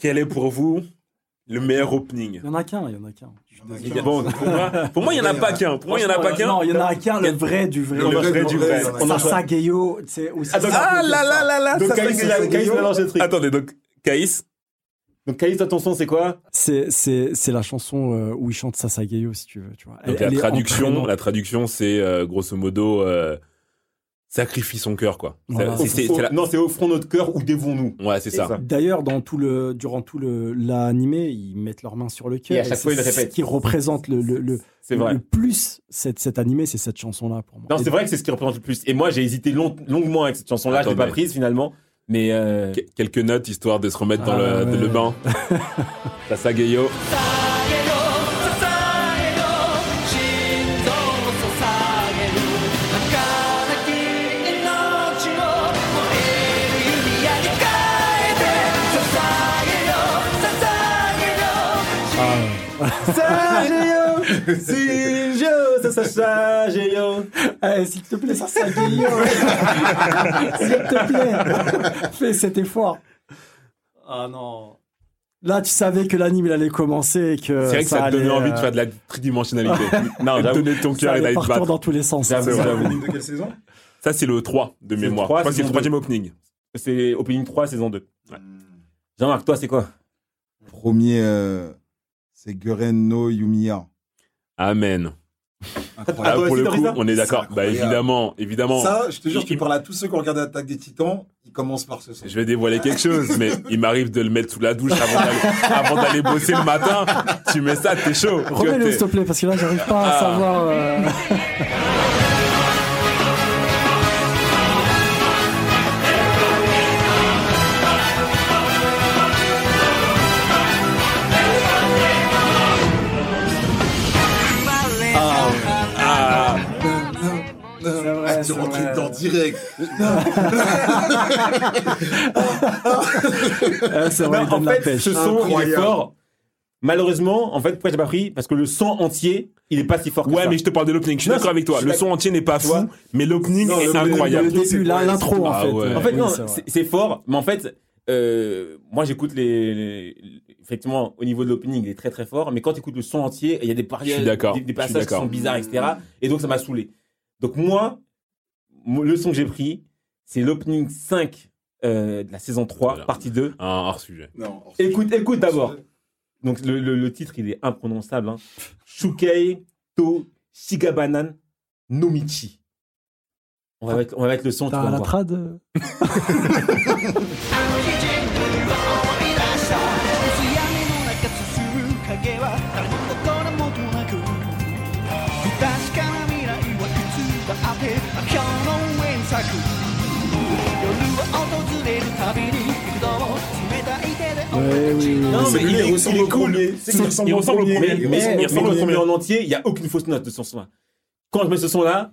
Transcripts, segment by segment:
Quel est pour vous le meilleur opening? Il y en a qu'un, il y en a qu'un. Bon, pour moi, pour moi, il n'y en a pas qu'un. Pour moi, il n'y en a pas qu'un. Non, il y en a qu'un, le vrai du vrai. Le vrai du vrai. On a Sagayo, c'est aussi. Ah, Ah là là là là Donc Caïs, mélange les trucs. Attendez, donc Caïs, Donc Caïs, son, c'est quoi? C'est, c'est, c'est la chanson euh, où il chante Sasagayo, si tu veux, tu vois. donc Elle- la traduction, la traduction, c'est euh, grosso modo euh, sacrifie son cœur, quoi. Voilà. C'est- c'est- Au- c'est la- Non, c'est offrons notre cœur ou dévons-nous. Ouais, c'est ça. ça. D'ailleurs, dans tout le, durant tout le, l'animé, ils mettent leurs mains sur le cœur. Et à chaque fois, ils répètent. Ce qui représente le, le, le, C'est vrai. le plus cette, cet animé, c'est cette chanson-là pour moi. Non, Et c'est vrai que c'est ce qui représente le plus. Et moi, j'ai hésité long- longuement avec cette chanson-là. Je l'ai pas prise finalement. Mais euh, Qu- Quelques notes histoire de se remettre dans Ah, le, ouais. le bain. Sasagayo. Sageyo, Sageyo, ça, ça, Sageyo. Eh, s'il te plaît, Sasagayo S'il te plaît Fais cet effort Ah non Là, tu savais que l'anime, il allait commencer et que C'est vrai que ça, te donnait allait, envie de euh, faire de la tridimensionnalité. Non, de j'avoue. donner ton ça cœur et d'aller te battre. dans tous les sens. C'est ça. de quelle saison? Ça, c'est le 3 de mémoire. 3, Je crois que c'est le troisième opening. C'est opening 3, saison 2. Jean-Marc, toi, c'est quoi? Premier, euh, c'est Guren no Yumiya. Amen. Ah, Ah, toi pour le coup, on est d'accord. Bah, incroyable. évidemment, évidemment. Ça, je te jure, Il- tu parles à tous ceux qui ont regardé Attaque des Titans, ils commencent par ce son. Je vais dévoiler quelque chose, mais il m'arrive de le mettre sous la douche avant d'aller, avant d'aller bosser le matin. Tu mets ça, t'es chaud. Remets-le, s'il te plaît, parce que là, j'arrive pas à Ah. savoir. euh, Ah, tu c'est rentres vrai. dedans direct. Euh, c'est vrai, en la fait, pêche. ce son, il est fort. Malheureusement, en fait, pourquoi j'ai pas pris? Parce que le son entier, il est pas si fort que ouais, ça. mais je te parle de l'opening. Je suis d'accord avec toi. Le son entier n'est pas fou, mais l'opening est le- le- incroyable. Le début, l'intro, en Ah fait. ouais. euh, En fait, non, c'est fort, mais en fait, euh, moi j'écoute les, les- Effectivement, au niveau de l'opening, il est très très fort, mais quand tu écoutes le son entier, il y a des d'accord, des, des passages qui sont bizarres, etc. Et donc ça m'a saoulé. Donc moi, mo- le son que j'ai pris, c'est l'opening 5 euh, de la saison 3, Voilà. partie 2. Un hors sujet. Non. Écoute, écoute d'abord. Donc le, le- le titre, il est imprononçable. Hein. Shukei to Shigabanan Nomichi. On va, mettre, on va mettre le son, T'as la voir. trad Ouais, oui, oui. Non, mais il est- il est cool. C'est qu'il ressemble Il au ressemble au premier. premier. Mais, Il mais, ressemble- ressemble au premier premier. en entier, il n'y a aucune fausse note de ce son-là. Quand je mets ce son-là,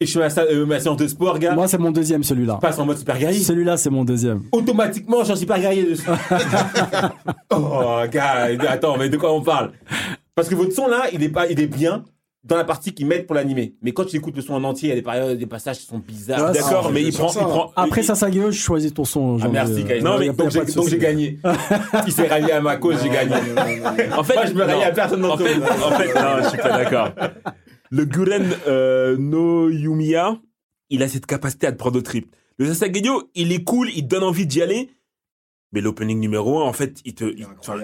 et je suis à ma, euh, ma séance de sport, gars, Moi, c'est mon deuxième, celui-là. je passe en mode super guerrier. Celui-là, c'est mon deuxième. Automatiquement, j'en suis super guerrier dessus. oh, gars, attends, mais de quoi on parle? Parce que votre son là, il est, pas, il est bien dans la partie qu'ils mettent pour l'animer. Mais quand tu écoutes le son en entier, il y a des, périodes, des passages qui sont bizarres. Ouais, D'accord, mais il prend, ça. il prend. Après il- Sasageo, je choisis ton son. Ah, merci, euh. Non, mais donc j'ai gagné. il s'est rallié à ma cause, j'ai gagné. En fait, Moi, je me rallie à personne En d'entre fait, en fait, non, je suis pas d'accord. Le Guren euh, no Yumiya, il a cette capacité à te prendre au trip. Le Sasageyo, il est cool, il donne envie d'y aller. Mais l'opening numéro 1, en fait, il te,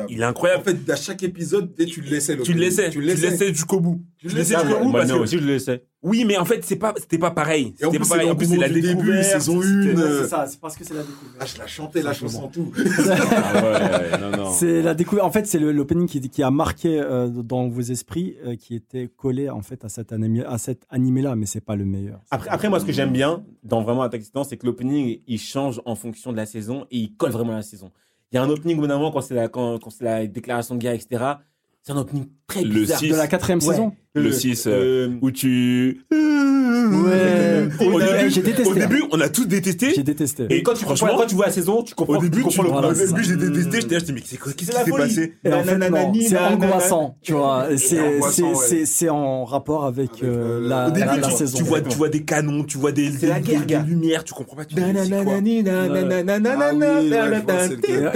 Il est incroyable. En fait, à chaque épisode, tu le laissais. tu le laissais, tu le laissais jusqu'au bout. Tu le laissais jusqu'au bout Moi, parce non, que, aussi, je le laissais. Oui, mais en fait, c'est pas, c'était pas pareil. Et en C'était plus, pas pareil. c'est En plus, c'est la du début, découverte. saison c'était- 1. euh, C'est ça, c'est parce que c'est la découverte. Ah, je la chantais, la chanson tout. Ah. C'est la découverte. En fait, c'est l'opening qui, qui a marqué euh, dans vos esprits, euh, qui était collé en fait à cet animé, à cet animé-là, mais c'est pas le meilleur. Après, après, moi, ce que j'aime bien dans vraiment Attack Titan, c'est que l'opening, il change en fonction de la saison et il colle vraiment à la saison. Il y a un opening, au bout d'un moment, quand c'est la, quand, quand c'est la déclaration de guerre, etc. C'est un opening très Le bizarre. six. De la quatrième Ouais. saison. Le 6, euh, où tu... Ouais. Au Ouais, début, j'ai détesté. Au début, on a tous détesté. J'ai détesté. Et quand tu, Franchement, quand tu vois la saison, tu comprends. Au début, tu tu, comprends le au début, j'ai détesté. J'étais là, j'étais mais c'est quoi, qui s'est folie. passé? C'est angoissant, tu vois. C'est, angoissant, c'est, ouais. c'est, c'est en rapport avec, euh, euh, la, Au saison. tu vois, tu vois des canons, tu vois des, lumières, tu comprends pas. Le.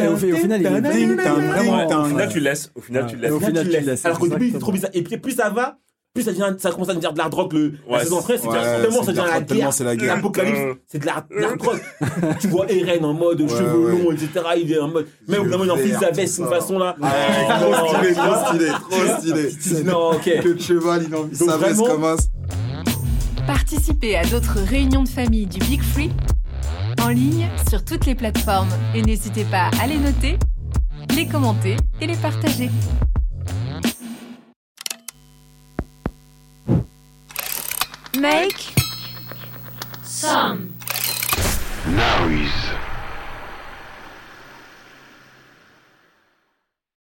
Et au- au final, il est vraiment. Au final, tu laisses. Au final, tu laisses. Alors qu'au début, c'est trop bizarre. Et puis, plus ça va, plus ça, devient, ça commence à devenir de l'hard rock. Le, la Ouais, saison après, c'est ouais, tellement c'est ça devient la guerre. c'est la guerre. L'apocalypse, c'est de l'hard rock. tu vois Eren en mode cheveux ouais. longs, etc. Il est en mode. Même au bout d'un moment, il enfile vert, sa tout veste d'une ça. façon là. Trop stylé, trop stylé, trop stylé. Non, ok. Que de cheval, il en sa veste commence. Participez à d'autres réunions de famille du Big Free en ligne sur toutes les plateformes et n'hésitez pas à les noter, les commenter et les partager. Make some noise.